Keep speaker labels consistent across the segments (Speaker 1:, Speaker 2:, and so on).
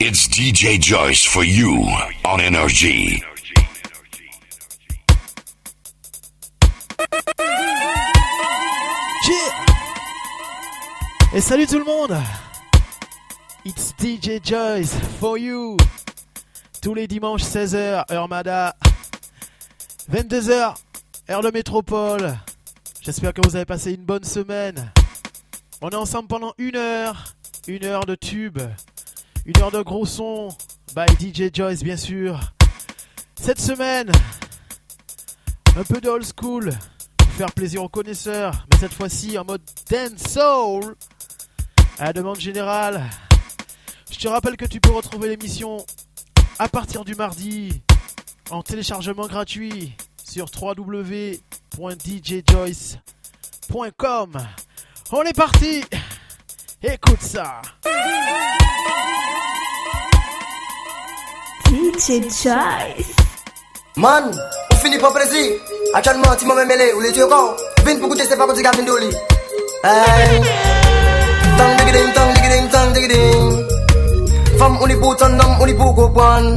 Speaker 1: It's DJ Joyce for you on NRG.
Speaker 2: Et salut tout le monde. It's DJ Joyce for you. Tous les dimanches 16h, heure Mada. 22h, heure de métropole. J'espère que vous avez passé une bonne semaine. On est ensemble pendant une heure. Une heure de tube Une heure de gros son By DJ Joyce bien sûr Cette semaine Un peu de old school pour faire plaisir aux connaisseurs, mais cette fois-ci en mode dance soul à la demande générale. Je te rappelle que tu peux retrouver l'émission à partir du mardi en téléchargement gratuit sur www.djjoyce.com. On est parti Écoute ça
Speaker 3: DJ Joyce
Speaker 4: Man, ou fini pa prezi Actuellement, ti mwen mè mele ou le tu yo kon Vin pou koute se pa kote ka fin do li Hey. Tang digidim, tang digidim, tang digidim Fam uni pou ton nom, uni pou kopwan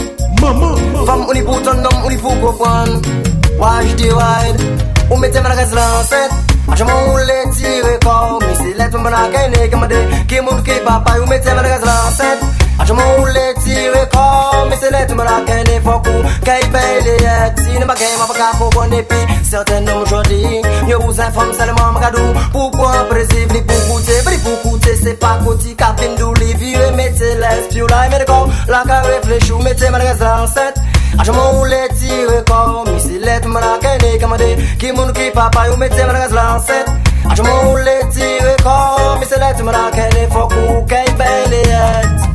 Speaker 4: Fam uni pou ton nom, uni pou kopwan Waj di wide Ou mette man akaz lan set Achaman ou le tire kor Misi let mwen ban akene Kamade ki moun ki papay Ou mette man akaz lan set Achaman ou le tire kor Misi let mwen akene fokou Kay pey le eti Ne bagay mwen faka pou bon epi Serten nom jodi Yo ou zan fom salman mkadou Poukwa prezif li pou koute Vri pou koute se pa koti ka Kapindou li vire Mette les piou la Mette kon la ka reflechou Mette mwen akaz lan set Achaman ou le tire kon Mi se let mwen akene kamade Ki moun ki papay ou mette mwen ragaz lan set. Achaman ou le tire kon Mi se let mwen akene fokou Kay bay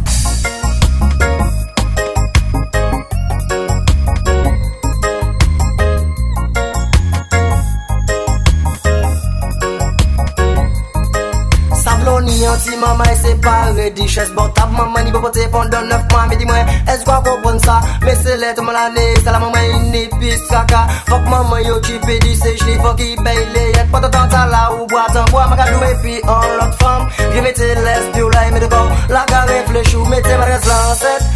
Speaker 4: Mwen ti maman e separe di ches bon Botap maman ni popote pandan 9 man Me di mwen es eskwa kopon sa Me se let man la ne Sa la maman ini pis kaka Fok maman yo ki pe di se jli Fok i bay le yet Pote tan ta la ou boatan Boa maka dou pi an lot fam Vye mete les diou la e me de kon La ka reflechou Mete mwen res lan set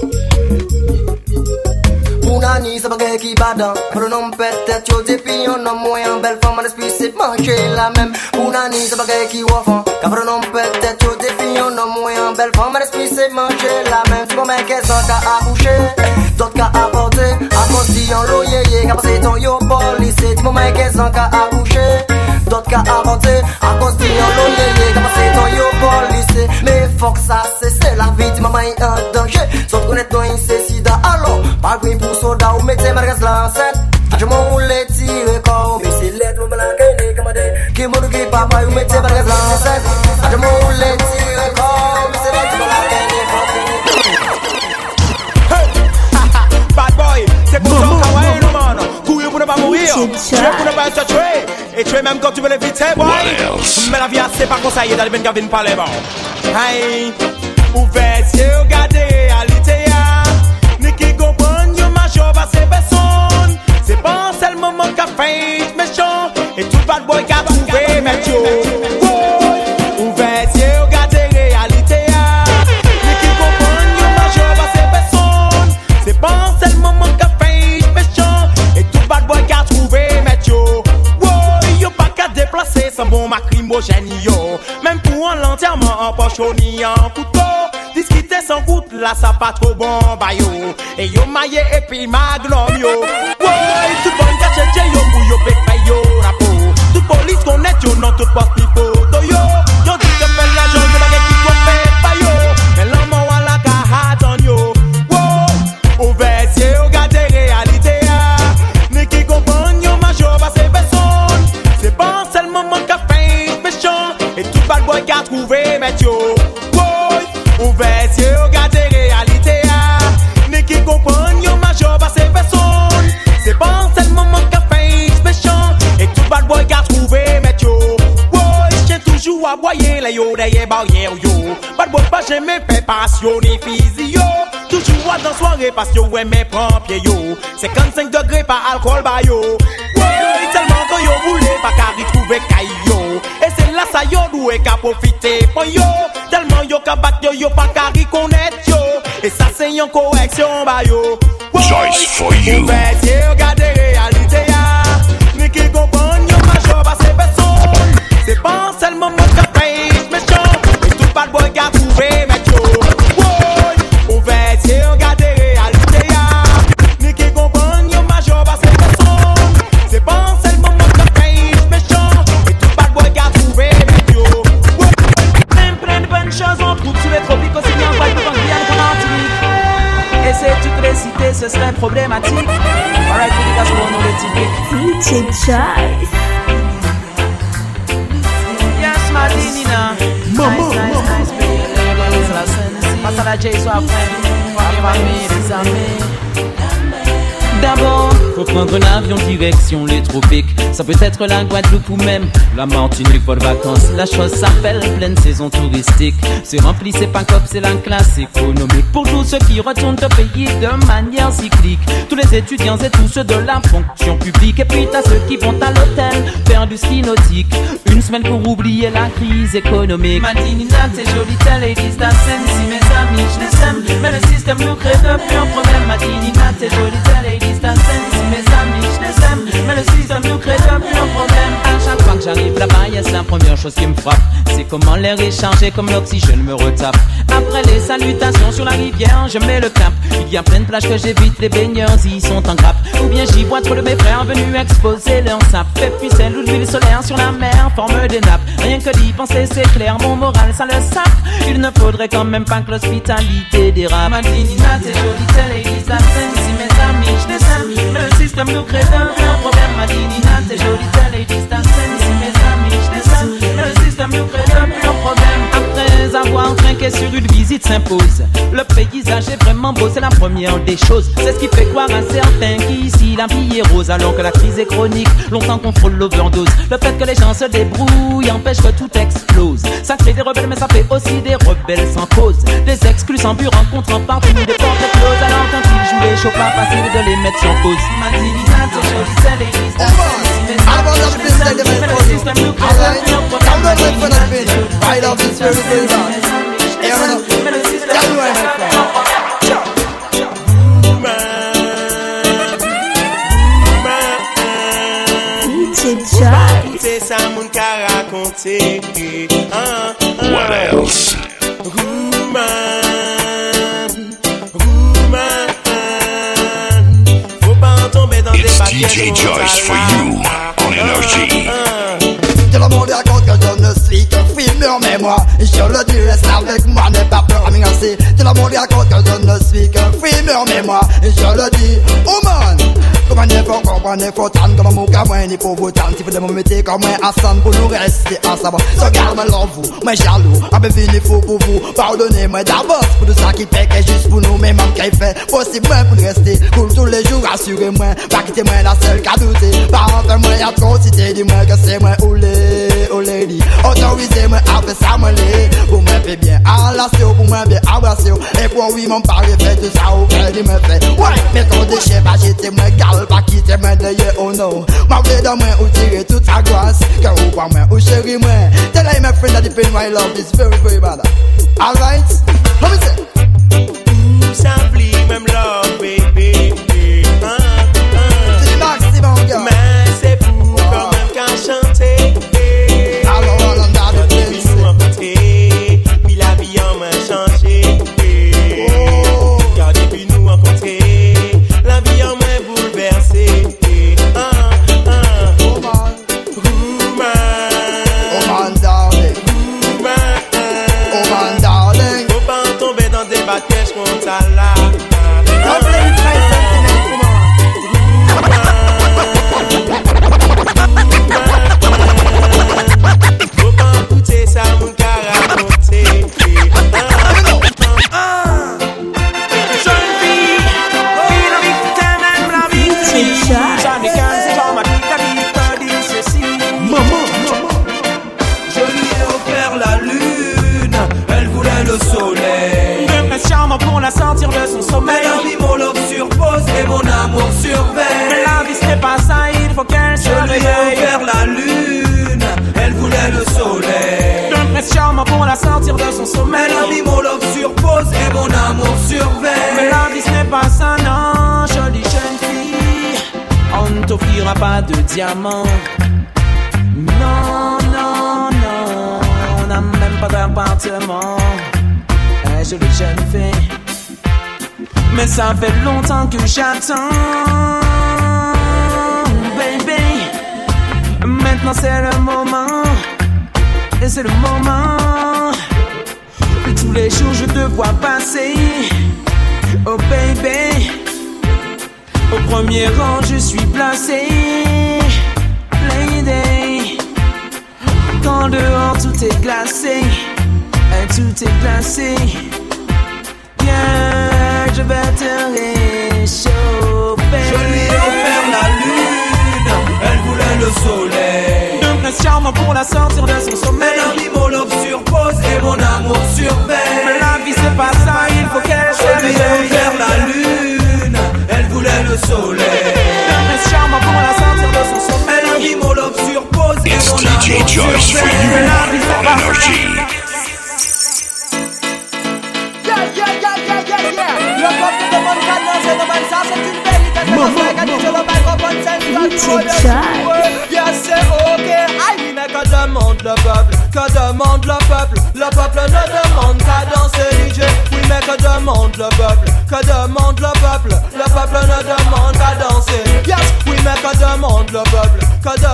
Speaker 4: Mounani sebagai kibadan Pronom petet yo depi yon nom Mwen bel fom an esplisit manche la mem Mounani sebagai ki wafan Ka pronom petet yo depi yon nom Mwen bel fom an esplisit manche la mem Si mwen meke zan ka akouche Dot ka aporte Aposi yon lo ye ye Ka pase ton yo polise Tu komen kesan ka akouche Dot ka aporte Aposi yon lo ye ye Ka pase ton yo polise Me fok sa se se la vi Ti maman yi an danje Sot konet nou yi se sida alo Pa green pou soda ou mette margas lanset Ajaman ou le tire kon Mi se let ou blan kene kamade Ki moun ki papa ou mette margas lanset Ajaman ou le tire
Speaker 5: C'est Tuer pour ne pas être tué. Et tuer même quand tu veux l'éviter, boy.
Speaker 1: What else?
Speaker 5: Mais la vie, c'est pas conseillé dans les ben gavin parler, bon. Hey, ouvert, c'est regarder réalité, Et puis maglum, yo. yo ni fizi yo Toujou ad nan soare pas yo wè mè pampye yo.
Speaker 6: 55 degre pa alkol ba yo. Woy, telman ke yo roule pa kari trouve kay yo E se la sa yo dwe ka profite pon yo. Telman yo ka bat yo yo pa kari konet yo. E sa se yon koreksyon ba yo. Woy, pou fè diyo gade yo
Speaker 7: problématique. Alright, dédicace pour nous les typiques.
Speaker 3: DJ Joyce.
Speaker 7: Yes, Madinina.
Speaker 8: Maman,
Speaker 7: nice, nice,
Speaker 8: maman.
Speaker 7: nice, baby. C'est la scène. Passe à la J, sois frère. La famille, les amis.
Speaker 9: D'abord, faut prendre l'avion direction les tropiques. Ça peut être la Guadeloupe ou même la Martinique pour vacances. La chose s'appelle pleine saison touristique. C'est rempli, c'est pas cop, c'est la classe économique. Pour tous ceux qui retournent au pays de manière cyclique. Tous les étudiants et tous ceux de la fonction publique. Et puis t'as ceux qui vont à l'hôtel faire du ski nautique. Une semaine pour oublier la crise économique. Jolie, t'es ladies, ta scène. Si mes amis, je les aime. Mais le système nous crée depuis un problème. Madinina, t'es jolie, t'es ladies, ta scène. Si mes amis, je les aime. Mais le système nous crée depuis un problème. J'arrive là-bas, yes, la première chose qui me frappe. C'est comment l'air est chargé, comme l'oxygène me retape. Après les salutations sur la rivière, je mets le cap. Il y a plein de plages que j'évite, les baigneurs y sont en grappe. Ou bien j'y vois trop de mes frères venus exposer leur sap. Et puis c'est l'huile solaire sur la mer, forme des nappes. Rien que d'y penser, c'est clair, mon moral ça le sape. Il ne faudrait quand même pas que l'hospitalité dérape. Jolie, t'es ladies, la scène, si mes amis, je les le système nous crée un problème. Madinina, t'es jolie, scène, si mes amis, je le système nous crée un problème. Après avoir trinqué sur une visite s'impose. Le paysage est vraiment beau, c'est la première des choses. C'est ce qui fait croire à certains qu'ici la vie est rose alors que la crise est chronique. Longtemps qu'on frôle l'overdose. Le fait que les gens se débrouillent empêche que tout explose. Ça crée des rebelles, mais ça fait aussi des rebelles sans cause. Des exclus sans but rencontrant partout des portes closes. Alors quand ils jouent les chauds, pas facile de les mettre sur pause. Madinina, t'es jolie, c'est l'église.
Speaker 10: I want to be like the man for you. Alright, I'm not like for nothing. I love this very, very much. Hey, I'm not. Tell me why, my friend.
Speaker 3: DJ Joyce.
Speaker 6: C'est ça mon qu'a raconté.
Speaker 1: What else?
Speaker 6: Woman, woman,
Speaker 1: DJ Joyce for you on Energy.
Speaker 10: Tout le monde raconte que je ne suis qu'un fumeur, mais moi, je le dis, reste avec moi, n'aie pas peur à m'engager. Tout le monde raconte que je ne suis qu'un fumeur, mais moi, je le dis, oh man! Comment il faut comprendre, il faut tendre comme mon gamin, il faut vous tendre, il faut de me mettre comme un Hassan pour nous rester ensemble. So garde moi love vous, moi jaloux, ah ben il faut pour vous, pardonnez-moi d'avance pour tout ça qui fait que juste pour nous, mais même qu'il fait possible moi, pour nous rester cool tous les jours, rassurez-moi, pas quitter moi la seule qu'à douter, pas en faire moi y'a trop cité, dis-moi que c'est moi ou les, ou les dit, autorisez-moi à faire ça, moi les, pour moi fait bien moi bien et pour oui mon pari fait tout ça, ou fait, il me fait, ouais, mais quand déchet, pas j'étais moi gal, pas quitter moi d'ailleurs, oh no, ma vie dans moi, ou tirer toute sa grâce, car ou pas moi, ou moi, tell my friend that the pain my love is very, very bad, alright, let me say,
Speaker 6: Simply même love, des batailles
Speaker 9: Non, non, non, on n'a même pas d'appartement. Un jolie jeune fille. Mais ça fait longtemps que j'attends, baby. Maintenant c'est le moment, et c'est le moment. Tous les jours je te vois passer, oh baby. Au premier rang je suis placé, Quand dehors tout est glacé, tout est glacé. Yeah, je vais te réchauffer.
Speaker 3: Je lui ai offert la lune, elle voulait le soleil.
Speaker 9: Un prince charmant pour la sortir de son sommeil.
Speaker 3: Elle a mis mon love sur pause et mon amour surveille.
Speaker 9: Mais la vie c'est pas ça, il faut qu'elle
Speaker 3: Je lui ai offert la lune, elle voulait le soleil.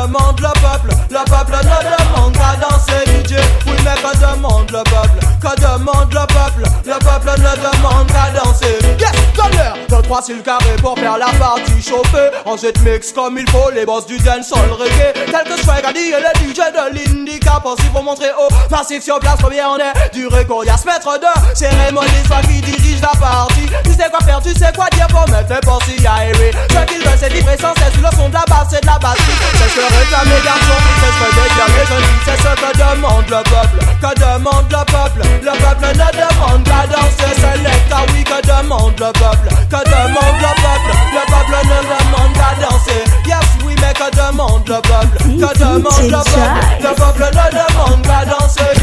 Speaker 11: Demande le peuple? Le peuple ne demande qu'à danser, DJ. Oui, mais que demande le peuple? Que demande le peuple? Le peuple ne demande qu'à danser. Yes, donne-leur trois sur le carré pour faire la partie chauffée. Ensuite, mix comme il faut les boss du dancehall reggae. Tel que Swag a dit et le DJ de l'Indica pensif pour montrer au passif sur place combien on est. Du record, y'a ce maître de cérémonie, soit qui dirige la partie. Tu sais quoi faire, tu sais quoi dire pour mettre les à errer. Ce qu'il veut, c'est vibrer sans cesse. Le son de la basse, c'est de la batterie. C'est ce que réclament les garçons, c'est ce que déclarent les jeunes. C'est ce que demande le peuple. Que demande le peuple? Le peuple ne demande qu'à danser. C'est l'État, oui, que demande le peuple? Que demande le peuple? Le peuple ne demande danser. Yes, oui, mais que demande le peuple? Que demande le peuple? Le peuple ne demande qu'à danser.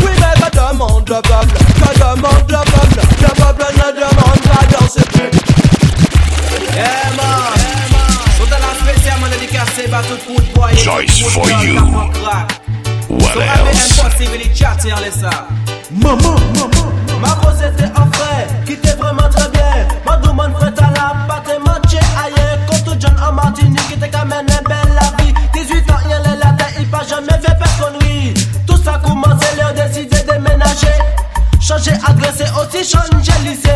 Speaker 11: Oui, mais que demande le peuple? Que demande le peuple? Le peuple ne demande qu'à danser.
Speaker 9: Yeah, man.
Speaker 1: Joyce for you. What else?
Speaker 9: chatting en laissant.
Speaker 11: Ma grosse était en frais, qui jeune en Martinique, était quand même belle la vie. 18 ans, il est la il pas jamais fait personnerie. Tout ça commence, leur décidé de déménager. Changer, agresser, aussi changer lycée.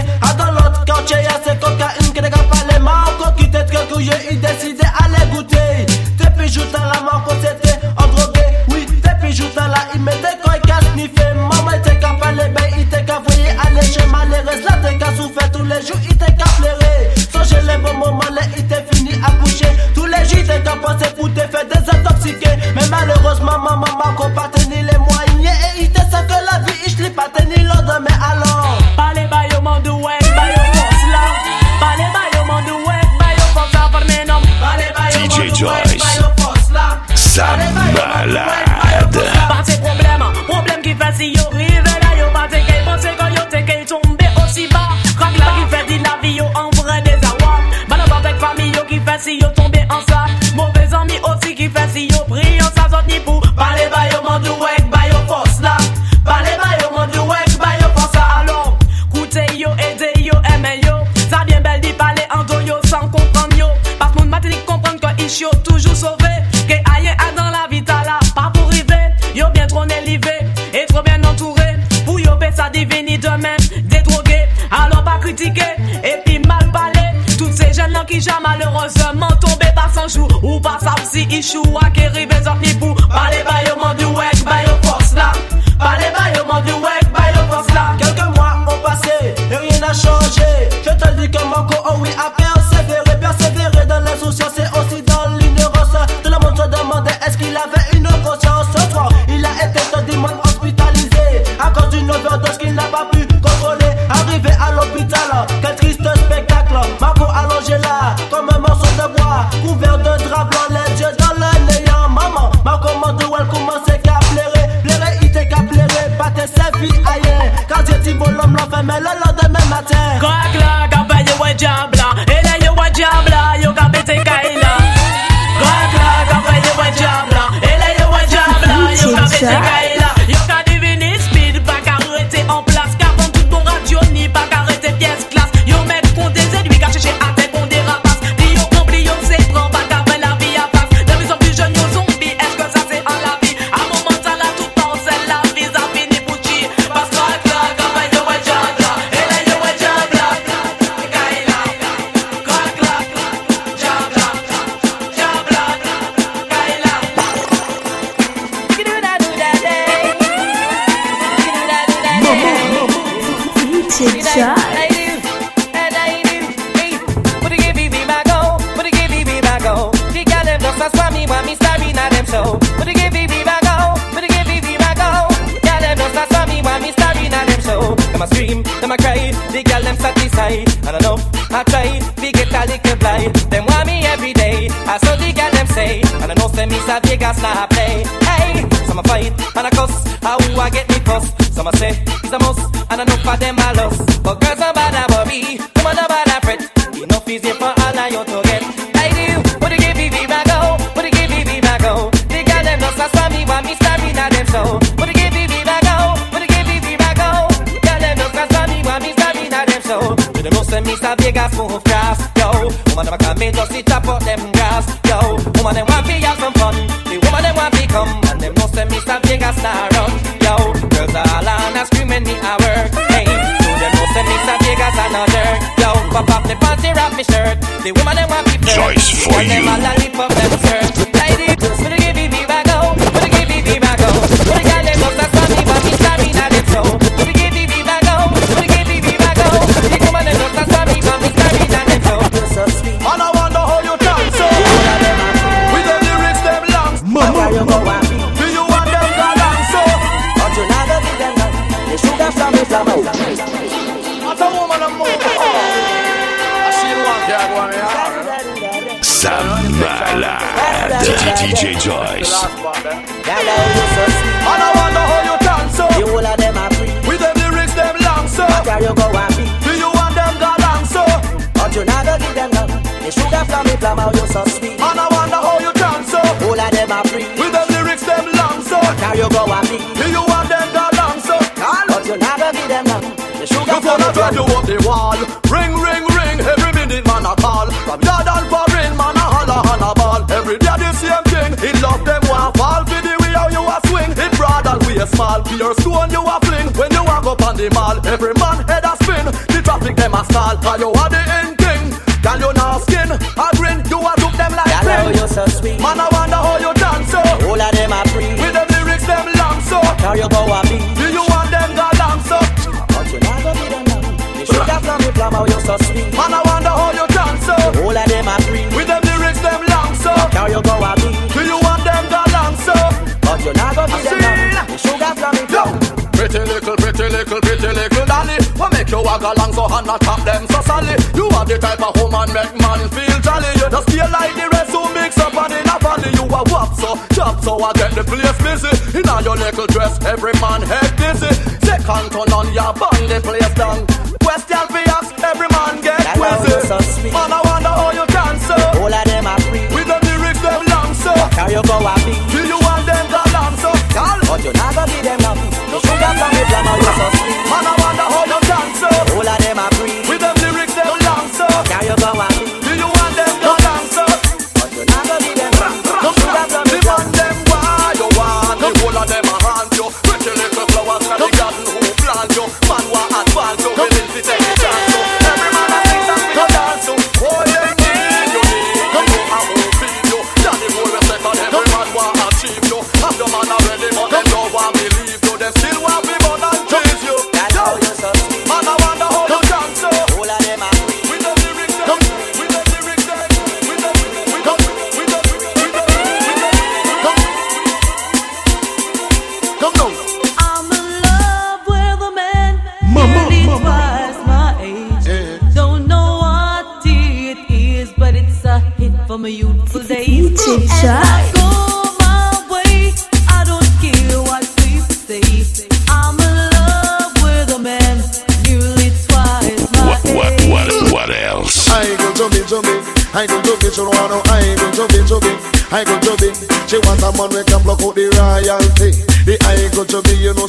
Speaker 12: Them know say Mr. Vegas another, yo. Pop up the panty, wrap me shirt. The woman them want to flirt.
Speaker 1: Choice for
Speaker 12: and them
Speaker 1: you.
Speaker 12: all a lift up them skirt.
Speaker 13: How you
Speaker 14: And
Speaker 13: I wonder how you dance so
Speaker 14: The whole of them are free.
Speaker 13: With the lyrics them long so
Speaker 14: Girl, you go and be
Speaker 13: Do you want them galang so
Speaker 14: But you never give them none The sugar from me from out You so sweet.
Speaker 13: And I wonder how you dance so
Speaker 14: Whole of them are free.
Speaker 13: With the lyrics them long so
Speaker 14: Girl, you go and be
Speaker 13: Do you want them galang so
Speaker 14: But you never give them none The sugar from me
Speaker 13: drive you up the wall. Ring Pure stone you a fling When you walk up on the mall. Every man head a spin The traffic them a stall. Cause you are the end king Girl you not skin. A grin You a look them like
Speaker 14: Girl, how you so sweet.
Speaker 13: Man I wonder how you dance oh. so
Speaker 14: Whole of them are free.
Speaker 13: With them lyrics them long so.
Speaker 14: Girl, you go and
Speaker 13: little, pretty little dolly What make you walk along so hard not top them so solid. You are the type of woman make man feel jolly. You just feel like the rest who mix up and in a valley You a whop so, chop so I get the place busy. In all your little dress, every man head dizzy Second to none, you bang the place down. Question for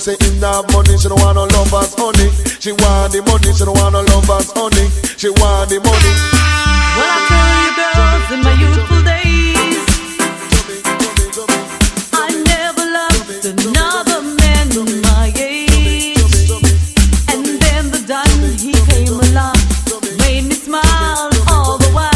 Speaker 15: say in
Speaker 16: that money, she don't wanna love us honey. She want the money, she don't wanna love us honey. She want the money.
Speaker 15: Well, I tell you, girls, in my youthful days, I never loved another man my age. And then the he came along, made me smile all the while.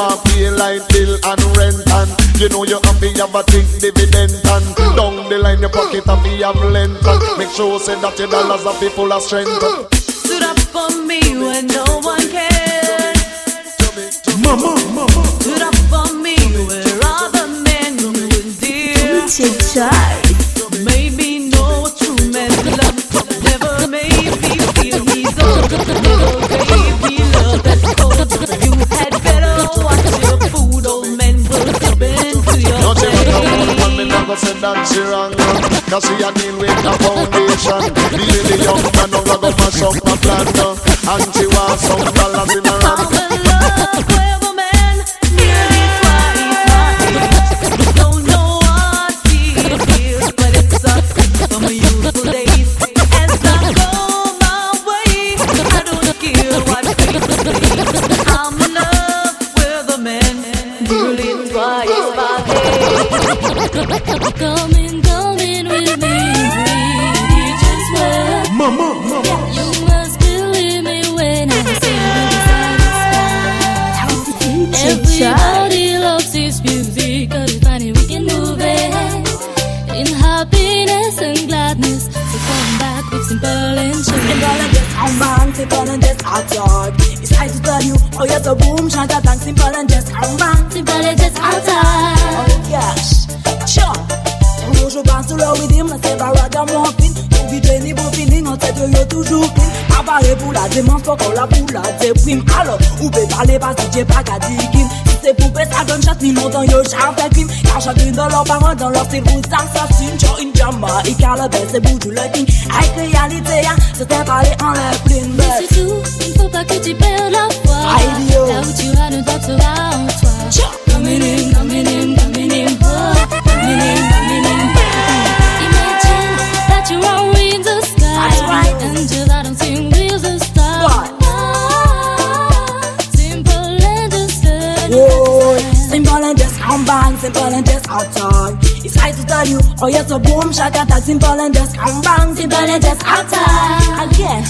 Speaker 16: want pay light bill and rent and you know you happy have a thing dividend and down the line your pocket happy have length and make sure say that your dollars are people are strength.
Speaker 15: Stood up for me when no one cared.
Speaker 16: Mama, mama.
Speaker 15: Stood up for me where
Speaker 3: other
Speaker 15: men would dear. Made me know true men love. Never made me feel he's old.
Speaker 17: Said that she wrong Cause she a deal with the foundation. Deal the young man who go mash up the plan And she wants some dollars in her hand
Speaker 18: Everybody loves this music, cause it's funny we can move it in happiness and gladness. So come back with simple and
Speaker 19: Simple
Speaker 18: sure.
Speaker 19: and just how man, simple and just how talk. It's hard to tell you, oh yes, a boom, shot a bang, simple and just how man.
Speaker 18: Simple and just how
Speaker 19: Oh
Speaker 18: time.
Speaker 19: Sur le rhythm, c'est pas ragamuffin Tout vite niveau feeling, en tête yo toujours clean parler pour la faut qu'on la pour la déprime Alors, ou peut parler parce que j'ai pas qu'à dire Si c'est poupée, ça donne chasse, ni yo, crime Car chacune de leurs parents, dans leur vous assassine Joe in Jamba, et car le best, c'est Boudou le king Avec réalité, hein, c'était parler en l'air plein
Speaker 18: Mais c'est tout, il faut pas que tu perdes la foi.
Speaker 19: Yo.
Speaker 18: Là où tu vas, ne doute sera en toi. Coming in, coming in, coming in, oh. Coming in, coming in. Imagine that you're on with the sky.
Speaker 19: That's right.
Speaker 18: Until I don't the stars. Ah, simple and just
Speaker 19: Whoa, simple and just bang, simple and just talk. It's hard to tell you, oh yes, a boom, shot attack, simple and just bang, simple and just talk. Again,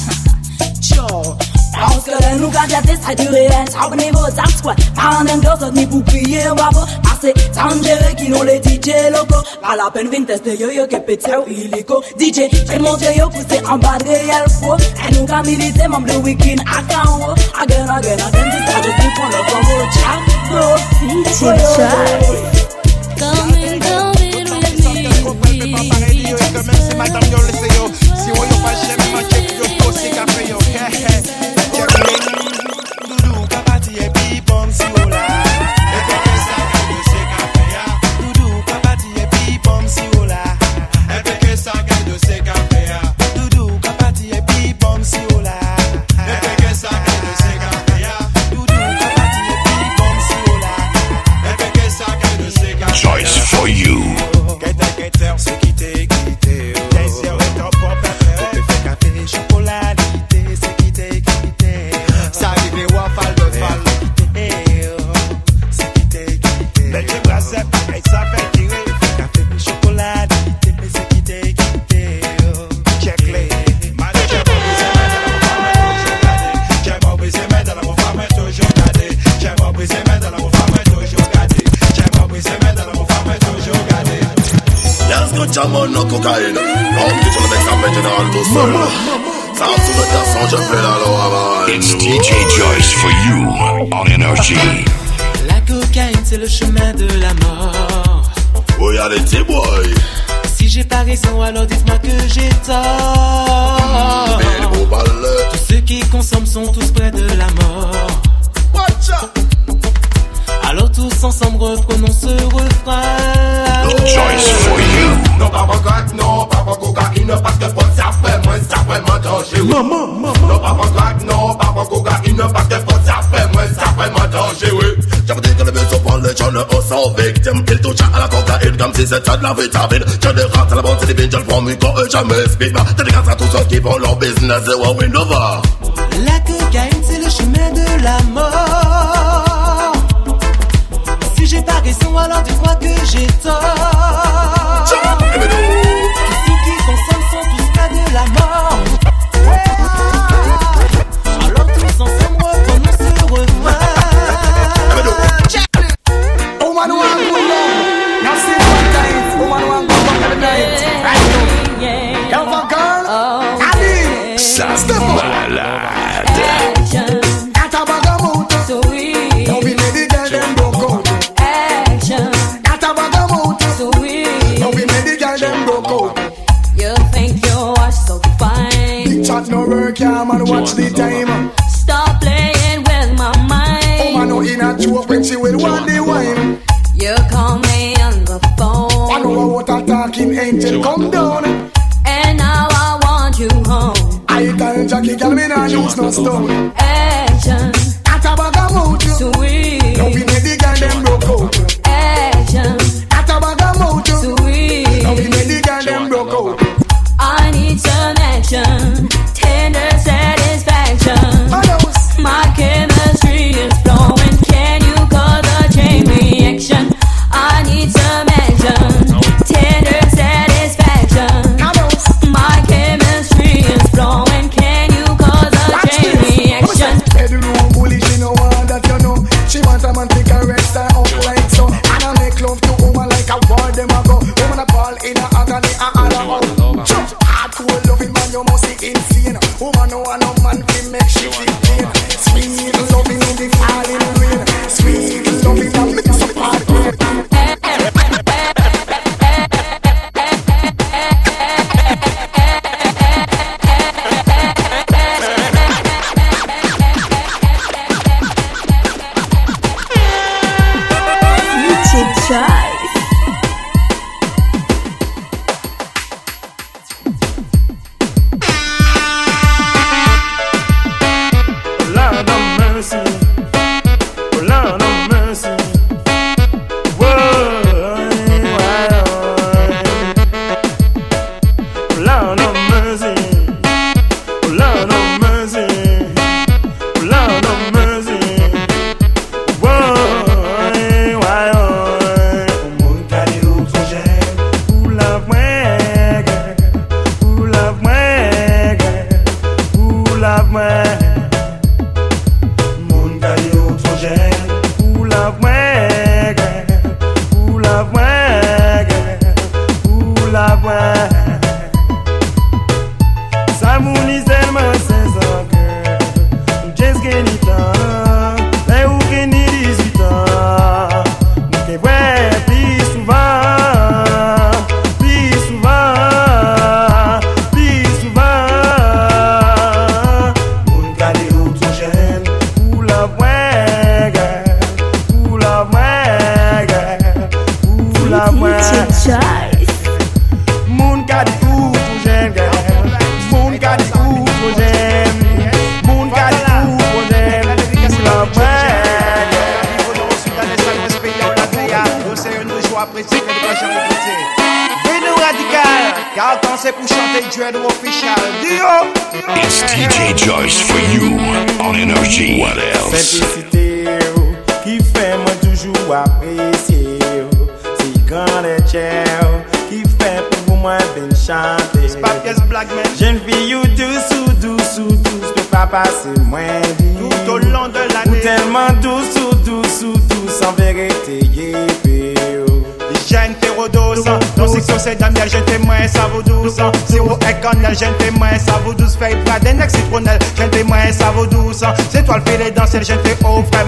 Speaker 19: sure. Parce que là, nous gadgets, c'est du réel, ça au niveau de squat. Parents d'un gars, ça ni pour crier, on va pas passer. Tangere qui nous les DJ locaux. Pas la peine, vin tester yo yo, que pété ou illico. DJ, j'ai monté yo, poussé en bas de réel faux. Et nous, quand militer, membre de week-end, à quand, again, again, again, c'est ça, je dis pour le combo, ciao, bro.
Speaker 3: DJ Joyce.
Speaker 18: Come in, come in with me. We just well.
Speaker 1: Choice
Speaker 5: femme, toujours gardé. J'ai pas brisé, mais dans la mon femme, toujours gardé.
Speaker 17: Yes, good jam on no cocaine L'homme qui te le mec original tout seul Ça sous le garçon, je fais la loi
Speaker 1: It's DJ Joyce for you on Energy.
Speaker 9: C'est le chemin de la mort.
Speaker 17: Des petits boys
Speaker 9: Si j'ai pas raison, alors dites-moi que j'ai tort. Tous ceux qui consomment sont tous près de la mort.
Speaker 17: Watch out
Speaker 9: Alors tous ensemble reprenons ce refrain.
Speaker 1: Choice for you.
Speaker 17: Non pas mon crack, non pas mon cocaïne Parce que faut ça fait moins, ça fait moins danger oui. Non pas mon crack, non pas mon cocaïne Parce que le vaisseau prend les jeunes aux sans victimes Il touche à la cocaïne comme si c'était de la vitamine. Je ne rentre à la bonne télévision, je le prends micro et jamais speak Dédicace à tous ceux qui font leur business. Et ouais, win over
Speaker 9: La cocaïne, c'est le chemin de la mort. Si j'ai pas raison, alors dis-moi que j'ai tort.
Speaker 13: no work, yeah, man, watch the time. Stop playing with my mind. Oh,
Speaker 1: man, no,
Speaker 13: in a joke when she will want the wine. You call
Speaker 18: me on the phone.
Speaker 17: I know what a talking angel come down.
Speaker 18: And now I want you home.
Speaker 17: I tell Jackie, girl, me not use no stone.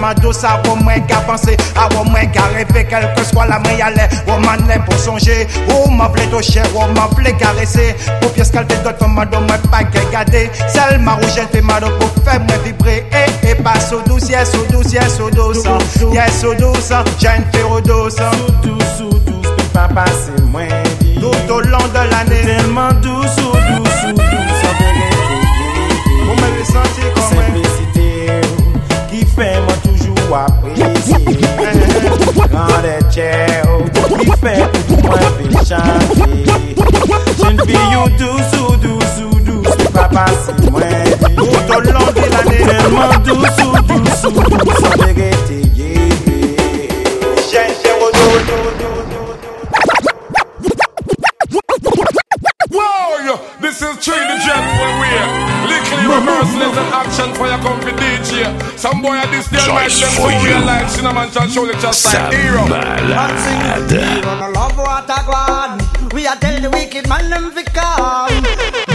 Speaker 17: man
Speaker 5: do sa panse, ka reve Kelke skwa la mwen yale, ou
Speaker 3: man lè
Speaker 5: pou sonje Ou oh, man vle doche, ou
Speaker 20: man vle karese Pou piye skalte dot, fè man ma roujen fè man do pou fè mwen vibre E, e, pa douce, yes, sou douce, yes, sou douce hein. Yes, sou douce, jen
Speaker 5: fè ou douce Sou douce, sou douce,
Speaker 20: Tout au long de l'année,
Speaker 5: tellement
Speaker 20: grand
Speaker 5: des tchèo Qui fait pour tout moi fait chanter Jeune fille ou douce to, douce ou douce Qui va passer moins
Speaker 20: Tout au long de l'année
Speaker 5: Tellement douce ou douce
Speaker 21: this is Trinity Jet we real Reversal action for your comfy DJ. Some boy at this day
Speaker 1: for
Speaker 21: life. Cinnamon show it just like hero.
Speaker 22: We are telling the wicked man them fi.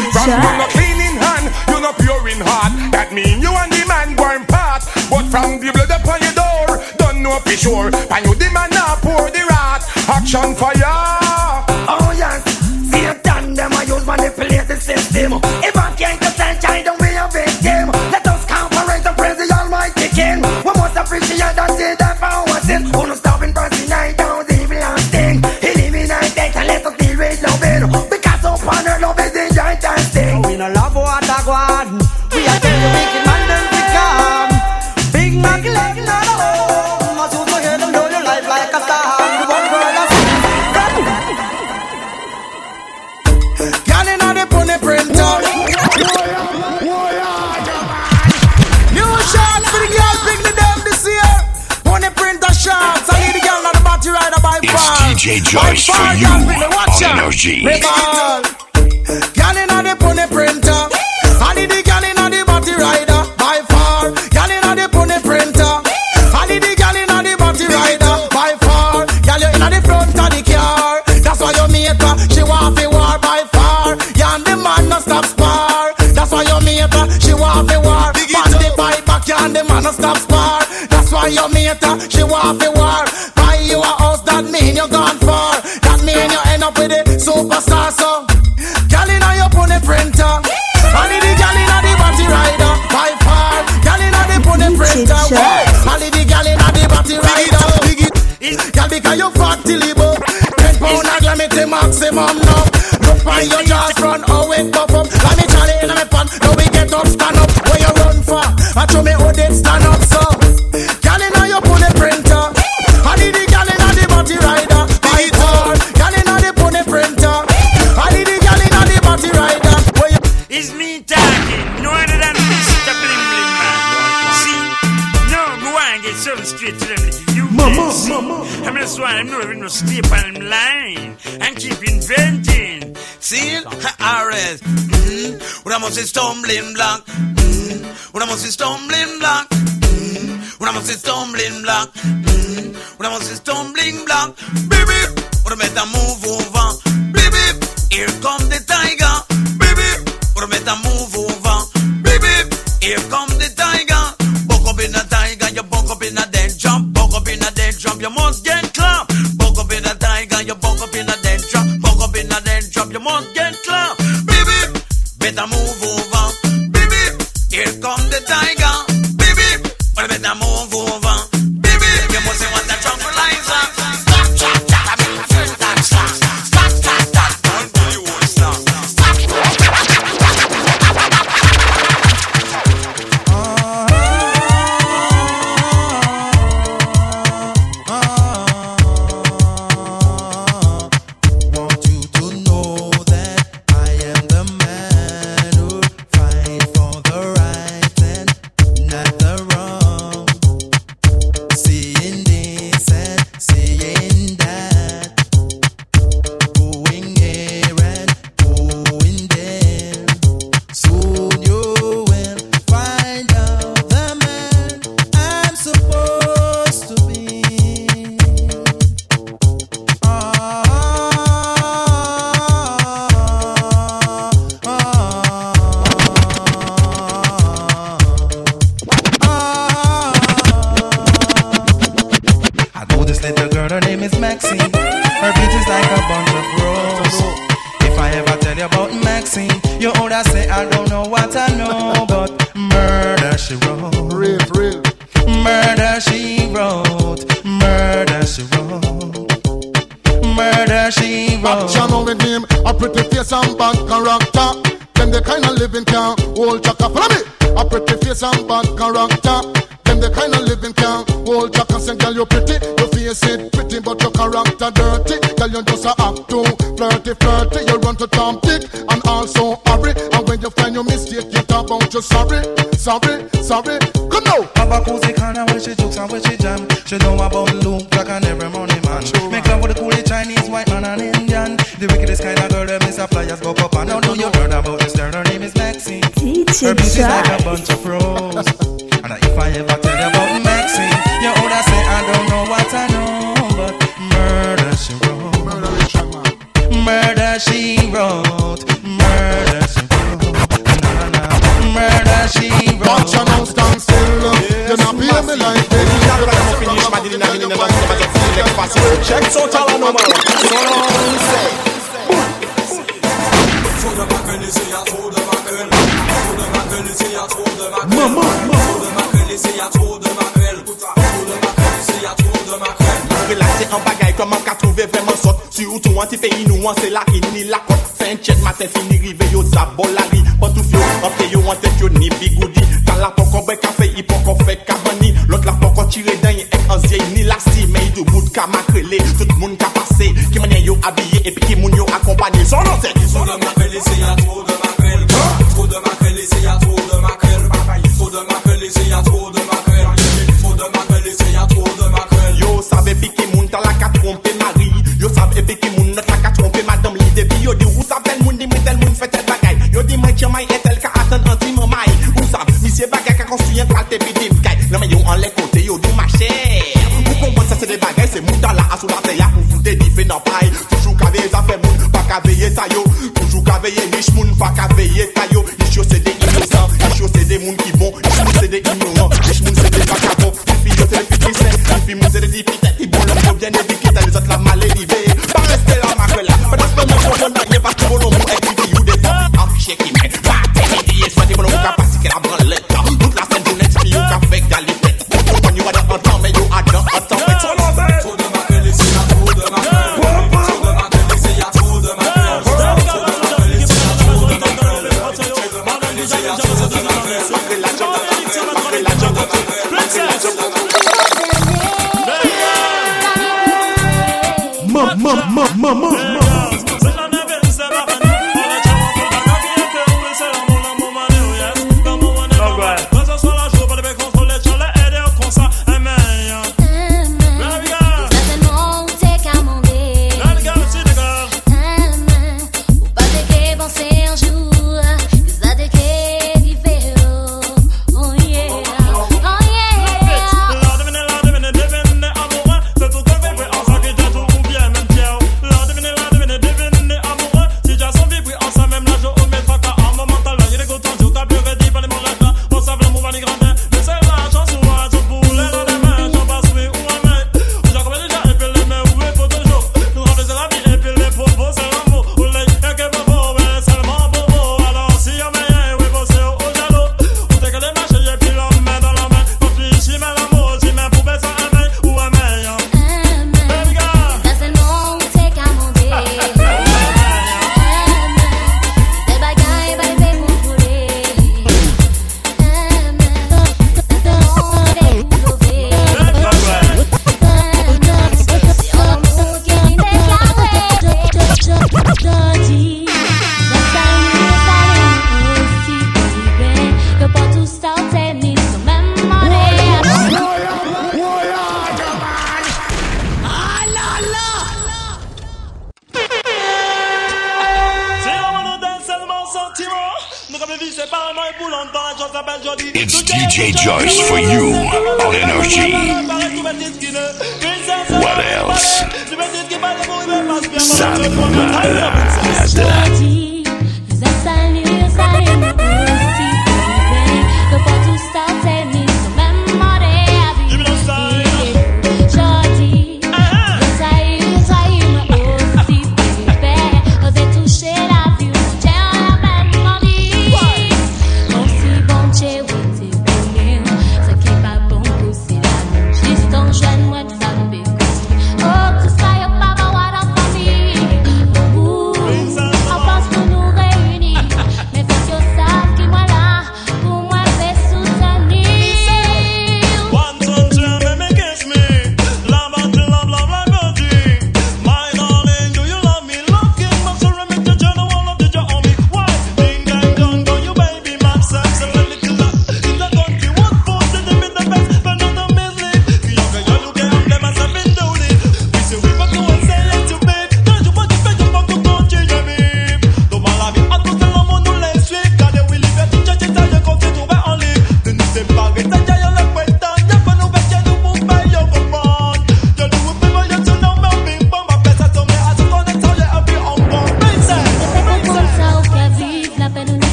Speaker 3: Visit. From you no clean in hand, you no pure in heart. That mean you and the man born part. But from the blood upon your door, don't know for sure. And you the man now pour the rat. Action fire.
Speaker 1: By
Speaker 23: for you on. Energy.
Speaker 24: I'm just want them know we no stay on them line and keep inventing.
Speaker 25: See, RS. Mm-hmm. Una must stumbling block. Mm-hmm. Una must stumbling block. Mm-hmm. Una must stumbling block. Mm-hmm. Una must stumbling block. Baby, una better move over. Baby, here come the tiger. Baby, una better move over. Baby, here come
Speaker 26: this little girl, her name is Maxine. Her beauty's like a bunch of roses. If I ever tell you about Maxine, you older say I don't know what I know, but murder she wrote. Real, real. Murder she wrote. Murder she wrote. Murder she wrote.
Speaker 16: Action only name, a pretty face and bad character. Them the kind of living can hold chaka. Follow me. A pretty face and bad character. Them the kind of living can hold chaka. Say, girl, you pretty, your face it pretty, but your character dirty. Girl, you just a act too flirty, flirty. You run to Tom Dick and also hurry. And when you find when you mistake, you talk about you sorry, sorry, sorry. Come now.
Speaker 26: Have a cozy kind of when she jokes and when she jam. She know about the loop, Jack and every money man. Make love with the coolie Chinese, white man and Indian. The wickedest kind of girl that miss a flyers go up and down. Know you heard about Her beauty's like a bunch of rose. And if I ever tell you about Maxine, you would say I don't know what I know, but murder she wrote. Murder she wrote. Murder she wrote. Na, na, na. Murder she wrote.
Speaker 16: But you know stand still. You not pay me like this.
Speaker 27: Check so tell her no more. So long say. En bagaille comment qu'a trouvé vraiment sot Surtout an ti fe inou an se la in ni la kot Fin chet matin fini rive yo zabolari Pantouf yo an te yo an tet yo ni bigoudi. Kan la poko be kafe i poko fe kabani Lot la poko tire den yi ek an ni la si Me yi do bout ka makrele Tout moun ka pase Ki manye yo abye epi ki moun yo akompanye Son an se trop Se bagay ka konsuyen kalte pi bidif kay Nan men yo an le kote yo di ma chè Pou konpon sa se de bagay se moun moutan la Asou la te ya pou foute di fe nan pay Toujou ka veye zafè moun, pa ka veye sayo Toujou ka veye nish moun, pa ka veye sayo Nish yo se de inosan, nish yo se de moun ki bon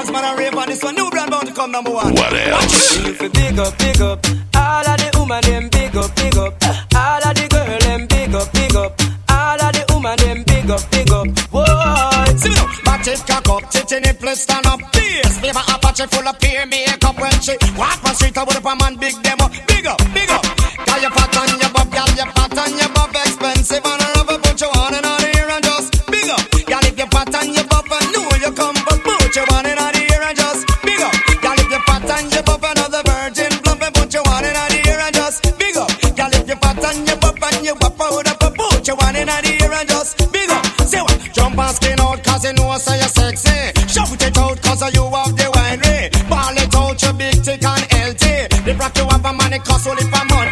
Speaker 28: and man
Speaker 10: and rave on this one. New brand bound to come number one.
Speaker 1: What else?
Speaker 9: If you big up, big up, all of the woman them big up, big up, all of the girl them big up, big up, all of the woman them big up, big up. Whoa,
Speaker 10: See me now, back it cock up, titty nipple stand up. Fierce, flavor Apache full of peer makeup when she walk on street. I would up a man big demo, have it only for money.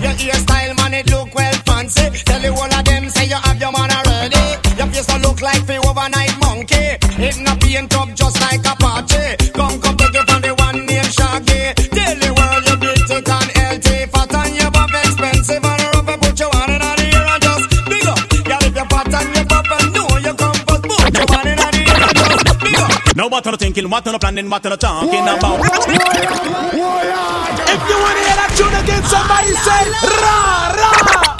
Speaker 10: Your hairstyle, man, it look well fancy. Tell you all of them, say you have your man already. Your face don't look like the overnight monkey. It not paint up just like a party. Come, come, take it from the one named Shaggy. Tell the world you big thick and healthy. Fat and your buff expensive and rough and put you on and on here and just big up. Girl, if you're fat and your buff and know you come first, put you on and on here and just big up.
Speaker 5: Now what are you thinking, what are you planning, what are you talking about? If you want to hear somebody say ra ra.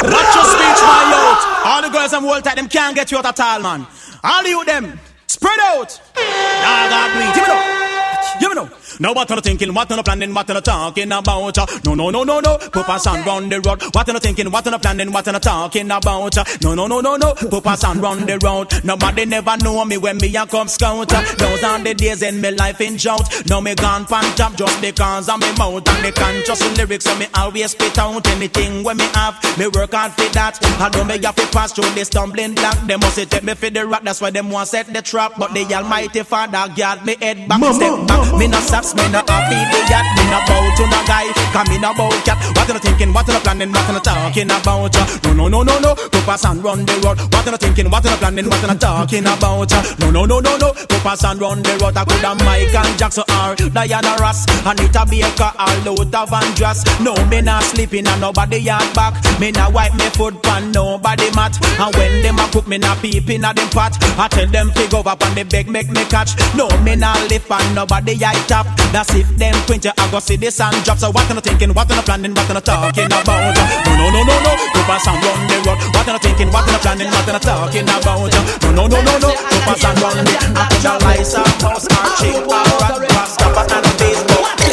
Speaker 5: Watch your speech, my youth. All the girls and whole time them can't get you out at all, man. All you them spread out. Dog out bleed. Give me now. Give me now. What are you thinking, what are you planning, what are you talking about? No, no, no, no, no. Papa San run the road. What are you thinking, what are you planning, what are you talking about? No, no, no, no, no. Papa San run the road. Nobody never know me when me a come scout. Those are the days in me life in drought. Now me gone pan top just because of me mouth and the conscious lyrics. So me always spit out anything when me have. Me work hard for that. I know me have to pass through the stumbling block. They must take me for the rock. That's why them want set the trap. But the Almighty Father guard me head back, step back. Me no stops, me no happy the yacht. Me no bow to no guy. Come me no bow cat. What are you thinking? What are you planning? What are you talking about? No, no, no, no, no. Papa San run the road. What are you thinking? What are you planning? What are you talking about? No, no, no, no, no. Papa San run the road. I could have Michael Jackson or Diana Ross. Anita Baker or Luther Vandross. No, me not sleeping and nobody yard back. Me not wipe me foot pan nobody mat. And when them a cook, me not peeping at them pot. I tell them to go up and they beg make me catch. No, me not lift and nobody I top. That's if them quint you, I go see the sun drop. So what are you thinking? What are you planning? What are you talking about? No, no, no, no, no. Papa San run the road. What are you thinking? What are you planning? What are you talking about? No, no, no, no, no. Go pass and run the. I put your lights up, house, or cheap, or rock, Rastafari, and Facebook.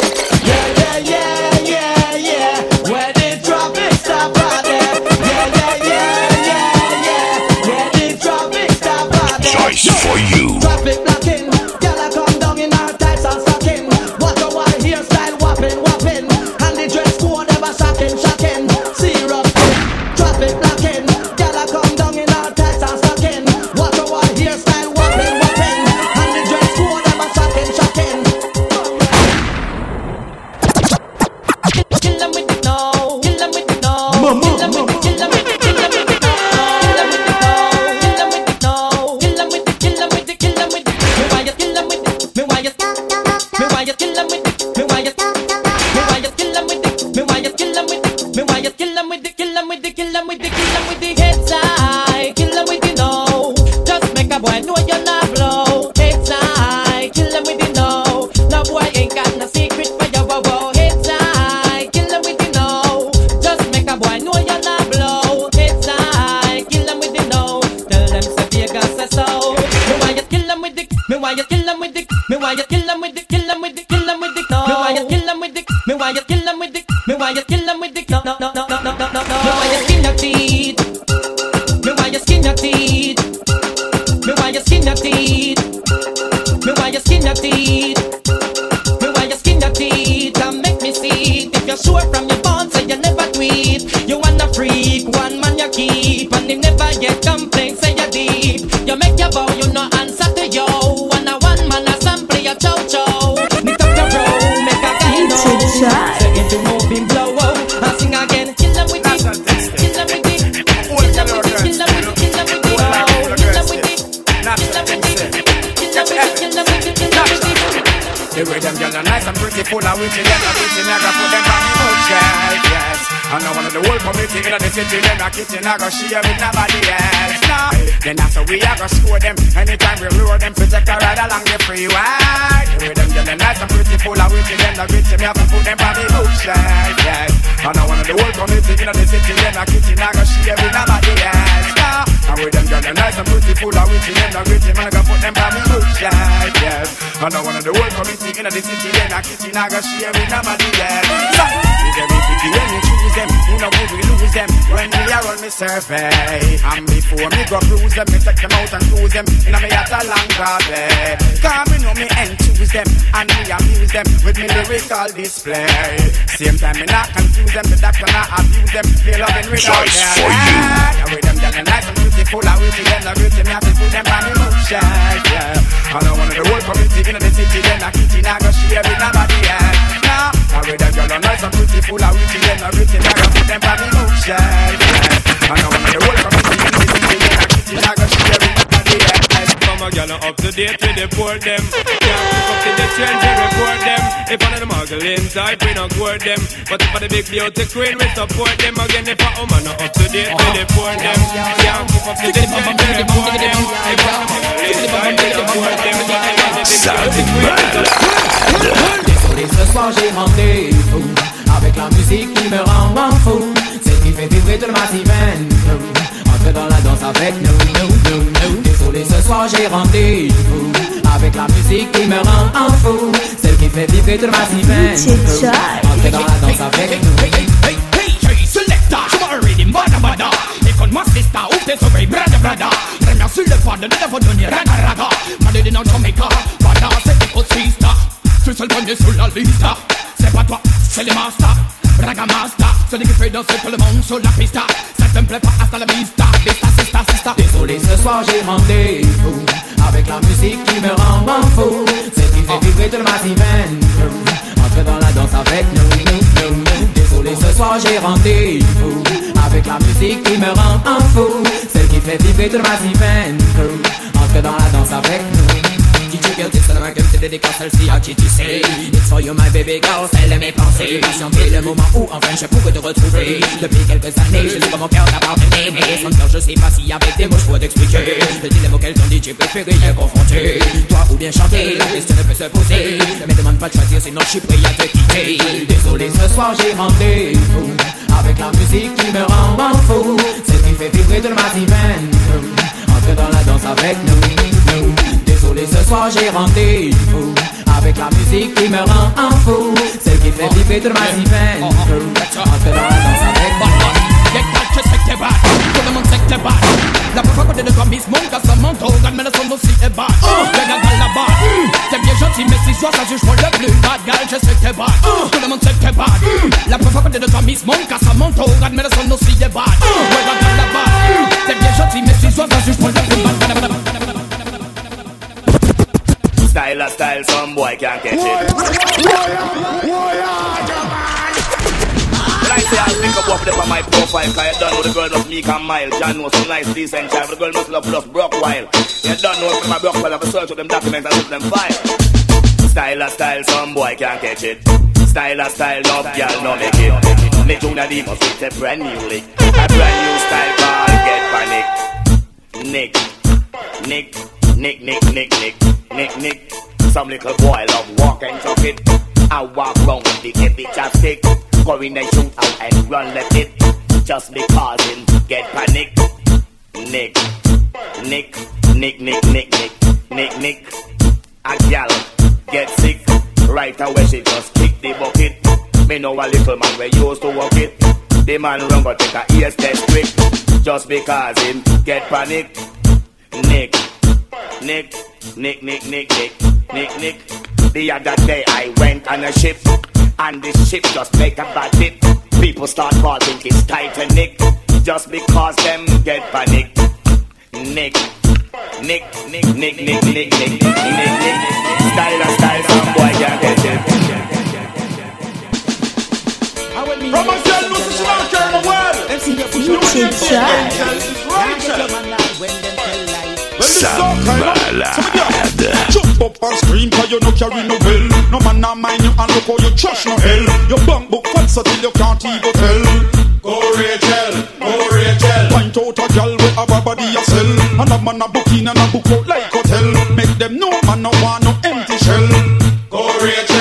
Speaker 29: Kitchen, I go share with nobody else, no. Then after we a go score them, anytime we lure them, protect a ride along the freeway. The way them girls are nice and pretty, full of witty, them a witty, me go put them on the bookshelf, yes. And one of the whole committee in the city, them a kitchen, I go share with nobody else, no. And with them girls are nice and pretty, full of witty, them a witty, me go put them on the bookshelf, yes. And one of the whole committee in the city, them a kitchen, I go share with nobody else. So, picky when you choose them, you know we lose them. When we are on me survey, and before me go cruise them, me take them out and cruise them. In a me at a long carpet. Cause me know me enthuse them, and me amuse them with me lyrical display. Same time me not confuse them, the doctor not abuse them. They loving without
Speaker 1: Choice
Speaker 29: their
Speaker 1: for you.
Speaker 29: head. With them down nice and beautiful, I will see them, the beauty, me have to put them on the bookshelf, yeah. And I want the whole community in the city, then I kitchen, I go share with nobody else. Nah, I with them girl are nice and beautiful, I will I got wanna the a up to date with the poor them. Yeah, pick up the change report them. If one of the muggling type, we not court them. But if for the big beauty queen, we
Speaker 5: support them again. If I woman not up to date with the poor them. Yeah, pick up the change report them. If one of the muggling type, we not court them. But if for the big beauty queen, we support them again. If a woman not up to date with the poor them. Yeah, pick up the change report them. If one of we not them. But if for the big beauty queen, we support them. If one the not court them. But if for the big beauty queen, we support them
Speaker 30: again. Avec la musique qui me rend fou. Celle qui fait vibrer tout le massif crew. Entre dans la danse avec nous, nous, nous, nous. Désolé, ce soir j'ai rendez-vous avec la musique qui me rend fou. Celle qui fait vibrer tout le massif crew. Entre dans la danse avec nous.
Speaker 31: Hey, hey, hey, selecta, je reading, bada bada Écoute-moi, sister, ouvre tes oreilles, brada brada Remets sur le fade, de la donner raga raga Madé de Jamaica, bada, c'est écoute, sister Tu le premier sur la liste C'est pas toi, c'est les masters Raga master, celui qui fait danser tout le monde sur la pista Ça te me plaît pas, hasta la vista Vista, sister, sister
Speaker 30: Désolé, ce soir j'ai rendez-vous avec la musique qui me rend fou. Celle qui fait vibrer tout le massif crew. Entre dans la danse avec nous, nous, nous. Désolé, ce soir j'ai rendez-vous avec la musique qui me rend fou. Celle qui fait vibrer tout le massif crew. Entre dans la danse avec nous. Girl, c'est la gueule, c'est dédicace celle-ci à TTC It's for you my baby girl, celle de mes pensées Patienter le moment où enfin je pourrais te retrouver. Depuis quelques années, je sais pas mon cœur t'appartenait Mais sans cœur, je sais pas si avec des mots je pourrais t'expliquer. Je dis les mots quel ton DJ préféré est confronté Toi ou bien chanter, la question ne peut se poser. Ne me demande pas de choisir, sinon je suis prêt à te quitter. Désolé, ce soir j'ai rendez-vous Avec la musique qui me rend fou. Celle qui fait vibrer tout le massif Entre dans la danse avec nous, Désolé, ce soir j'ai rendez-vous avec la musique qui me rend fou. Celle qui fait vibrer tout le massif Entre dans la danse avec
Speaker 31: bad Tout le monde sait que t'es bad La première fois que de toi, Miss Monka, ça monte Regarde, mais le son aussi est bad Regarde dans la bas T'es bien gentil, mais si soir, ça juge moi le plus bad Gal, je sais que t'es bad Tout le monde sait que t'es bad La première fois que de toi, Miss Monka, ça monte Regarde, mais le son aussi est bad Regarde dans la bas T'es bien gentil, mais si soir, ça juge moi le plus bad
Speaker 32: Style a style, some boy can't catch it. When I say I'll pick up up them on my profile, cause you don't know the girl must meek and mild. John knows some nice, decent child, but the girl must love just broke while. You don't know if my broke while, I have to search up them documents and look them file. Style a style, some boy can't catch it. Style a style, no girl, no make it. Me Junior Demus hit a brand new lick. A brand new style called Get Panic. Nick, Nick, Nick, Nick, Nick, Nick, Nick, Nick. Some little boy love walk and talk it. I walk round with the heavy chopstick. Go in and shoot out and run left it. Just because him get panic. Nick, Nick, Nick, Nick, Nick, Nick, Nick, Nick. A gal get sick. Right away she just kick the bucket. Me know a little man we used to walk it. The man run go take a ears test quick. Just because him get panic. Nick, Nick, Nick, Nick, Nick, Nick, Nick, Nick. The other day I went on a ship, and the ship just make a bad dip. People start calling it's Titanic, just because them get panic. Nick, Nick, Nick, Nick, Nick, Nick, Nick, Nick, Nick, Nick. Style and style, some boy can't tell them.
Speaker 21: From a cell, Lucy, she don't care the world.
Speaker 33: DJ
Speaker 21: Salmalade. Jump up and scream cause you no carry no bell. No man not mind you and look how you trash no hell. Your bank book fat so till you can't even tell. Go Rachel, go Rachel. Point out a gal with a body a sell. And a man a book in and a book out like hotel. Make them know man no want no empty shell. Go Rachel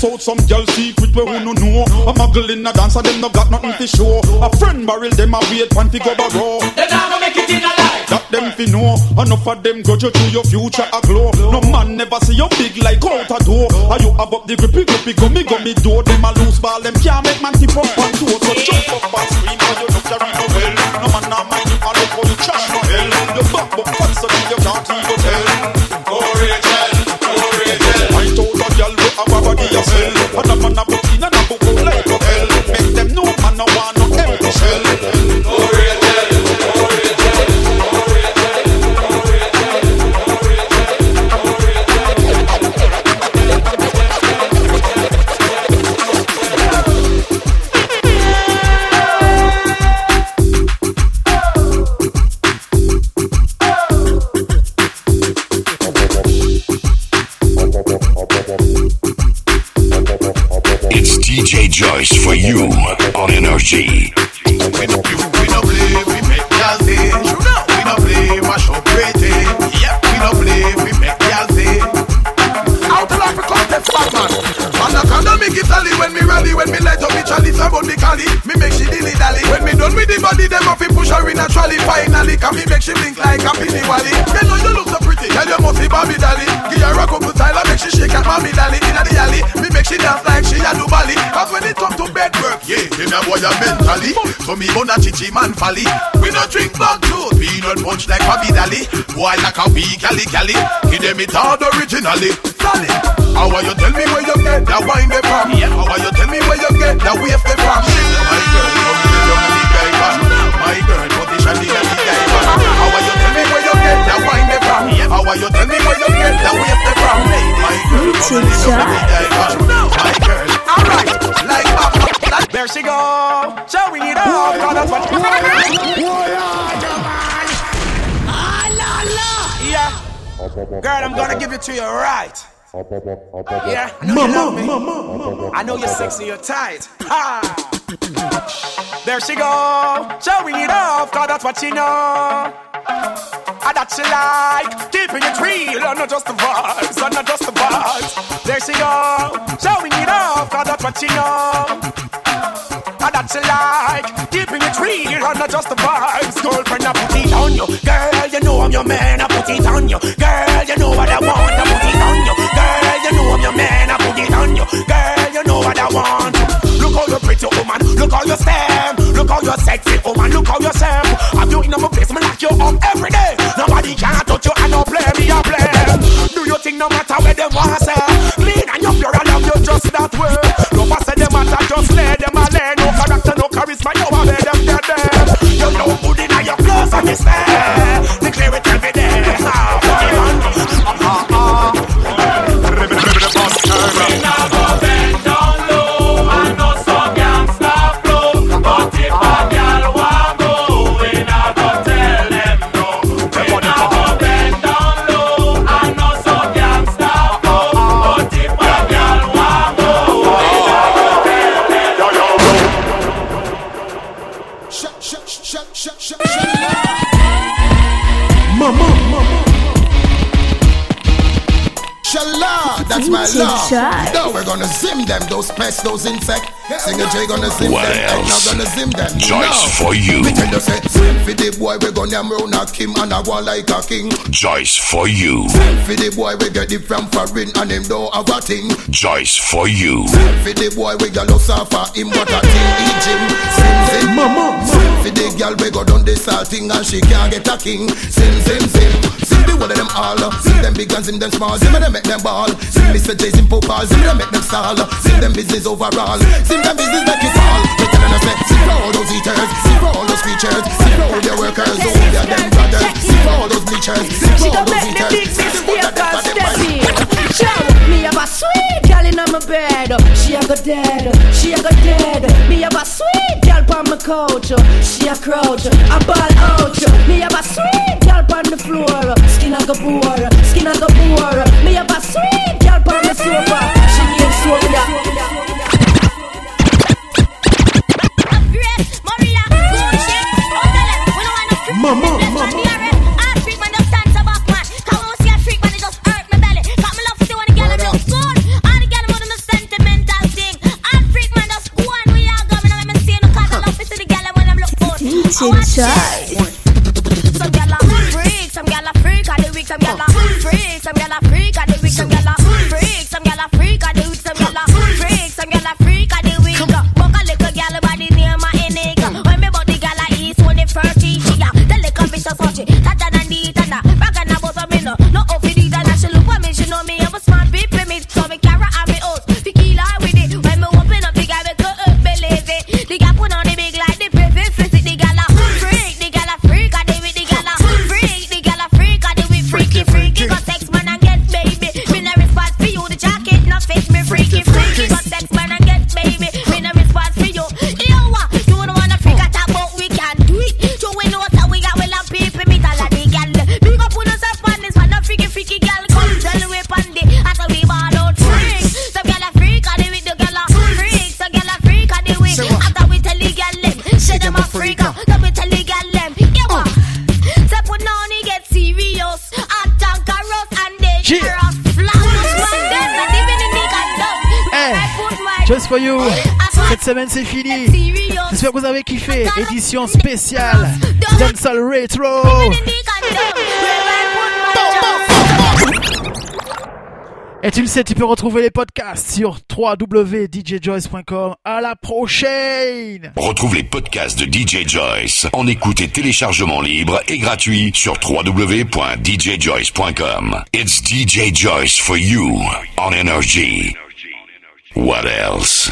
Speaker 21: Bust out some gal secret where who no know. A muggle in a dance and them no got nothing to show. A friend barrel them a wait pan fi go barrow
Speaker 34: They not gonna make it in a life.
Speaker 21: that them fi know. Enough of them grudge you to your future a glow. No man never see you big like out a door. Are you have up the grippy grippy gummy gummy door? Them a loose ball them can't make man tip up and toe So jump up and scream cause you look carry no well No man not mind you and look how you trash no hell Your back up fat so you can't even
Speaker 1: Yo. Joyce for you on Energy.
Speaker 3: We no play, we make y'all say. We no play, mash up. Yep, we no play, we make y'all say. Out of Africa, that's Batman. Anaconda make it tally when me rally, when me light up me chalice about the cali. Me make she dilly dally. When me done with the body, them off push her in a trolley. Finally, can me make she blink like a penny wally. You know you look so pretty, girl you must be Bobby Dolly. Give her a couple style, make she shake her mommy dolly inna the alley. Me make she dance like she a do Bali. Yeah, them a boy a mentally. So me bona chichi man folly. We no drink back tooth, peanut punch like Bobby Dolly. Boy like a wee cali cali. Give them it hard originally. Solid. How are you tell me where you get that wine they from? How are you tell me where you get that wave they from? My girl, come to the young guy man. My girl, position in the guy man. How are you tell me where you get that wine they from? How are you tell me where you get that wave they from? My girl, come to the young guy man. My girl, alright, like that. There she go, showing it off. God, that's what. Ah, yeah. Girl, I'm gonna give it to you right. Yeah, I know you love me. I know you're sexy, you're tight. Ha! There she go, showing it off, cause that's what she know. And that she like, keeping it real, and not just the vibes, and not just the vibes. There she go, showing it off, cause that's what she know. And that she like, keeping it real, and not just the vibes. Girlfriend, I put it on you. Girl, you know I'm your man, I put it on you. Girl, you know what I want, I you know I'm your man, I put it on you. Girl, you know what I want. Look how you pretty woman, look how you stand. Look how you sexy woman, look how you stand. Have you in my place, me lock you up every day. Nobody can touch you, I no play me a play. Do you think no matter where them want say? Clean and you pure, I love you just that way. Them,
Speaker 16: those pests, those insects. Singer J gonna zim
Speaker 1: What
Speaker 16: them, and now
Speaker 1: else?
Speaker 16: gonna zim them.
Speaker 1: Joyce
Speaker 16: Now,
Speaker 1: for you.
Speaker 16: Me tell you say, zim for the boy, we gonna am round a Kim and a one like a king.
Speaker 1: Joyce for you.
Speaker 16: Zim for the boy, we get it from foreign and him don't have a thing.
Speaker 1: Joyce for you.
Speaker 16: Zim for the boy, we got lost off for him, what a thing he Jim. Zim zim, mama. Zim for the girl, we go down the salting and she can't get a king. Zim zim zim. Zim one of them all. Zim them big and zim them small. Zim them make them ball. Zim Mr. J, zim Popal. Zim them make them stall. Zim them business overall. Zim them business make it fall. We telling us zim for all those eaters. Zim for all those creatures. Zim for all their workers. All their them brothers. Zim for.
Speaker 35: She gon' make the big mistake and step me have a sweet girl in my bed. She a go dead. She a go dead. Me have a sweet girl on my couch. She a crouch. A ball out. Me have a sweet girl on the floor. Skin a go poor. Skin a go poor. Me have a sweet girl on the sofa. She ain't sofa.
Speaker 36: Mama, mama.
Speaker 37: Semaine c'est fini. J'espère que vous avez kiffé. Édition spéciale Dancehall Retro. Et tu le sais, tu peux retrouver les podcasts sur www.djjoyce.com. À la prochaine.
Speaker 1: Retrouve les podcasts de DJ Joyce en écoute et téléchargement libre et gratuit sur www.djjoyce.com. It's DJ Joyce for you on Energy. What else?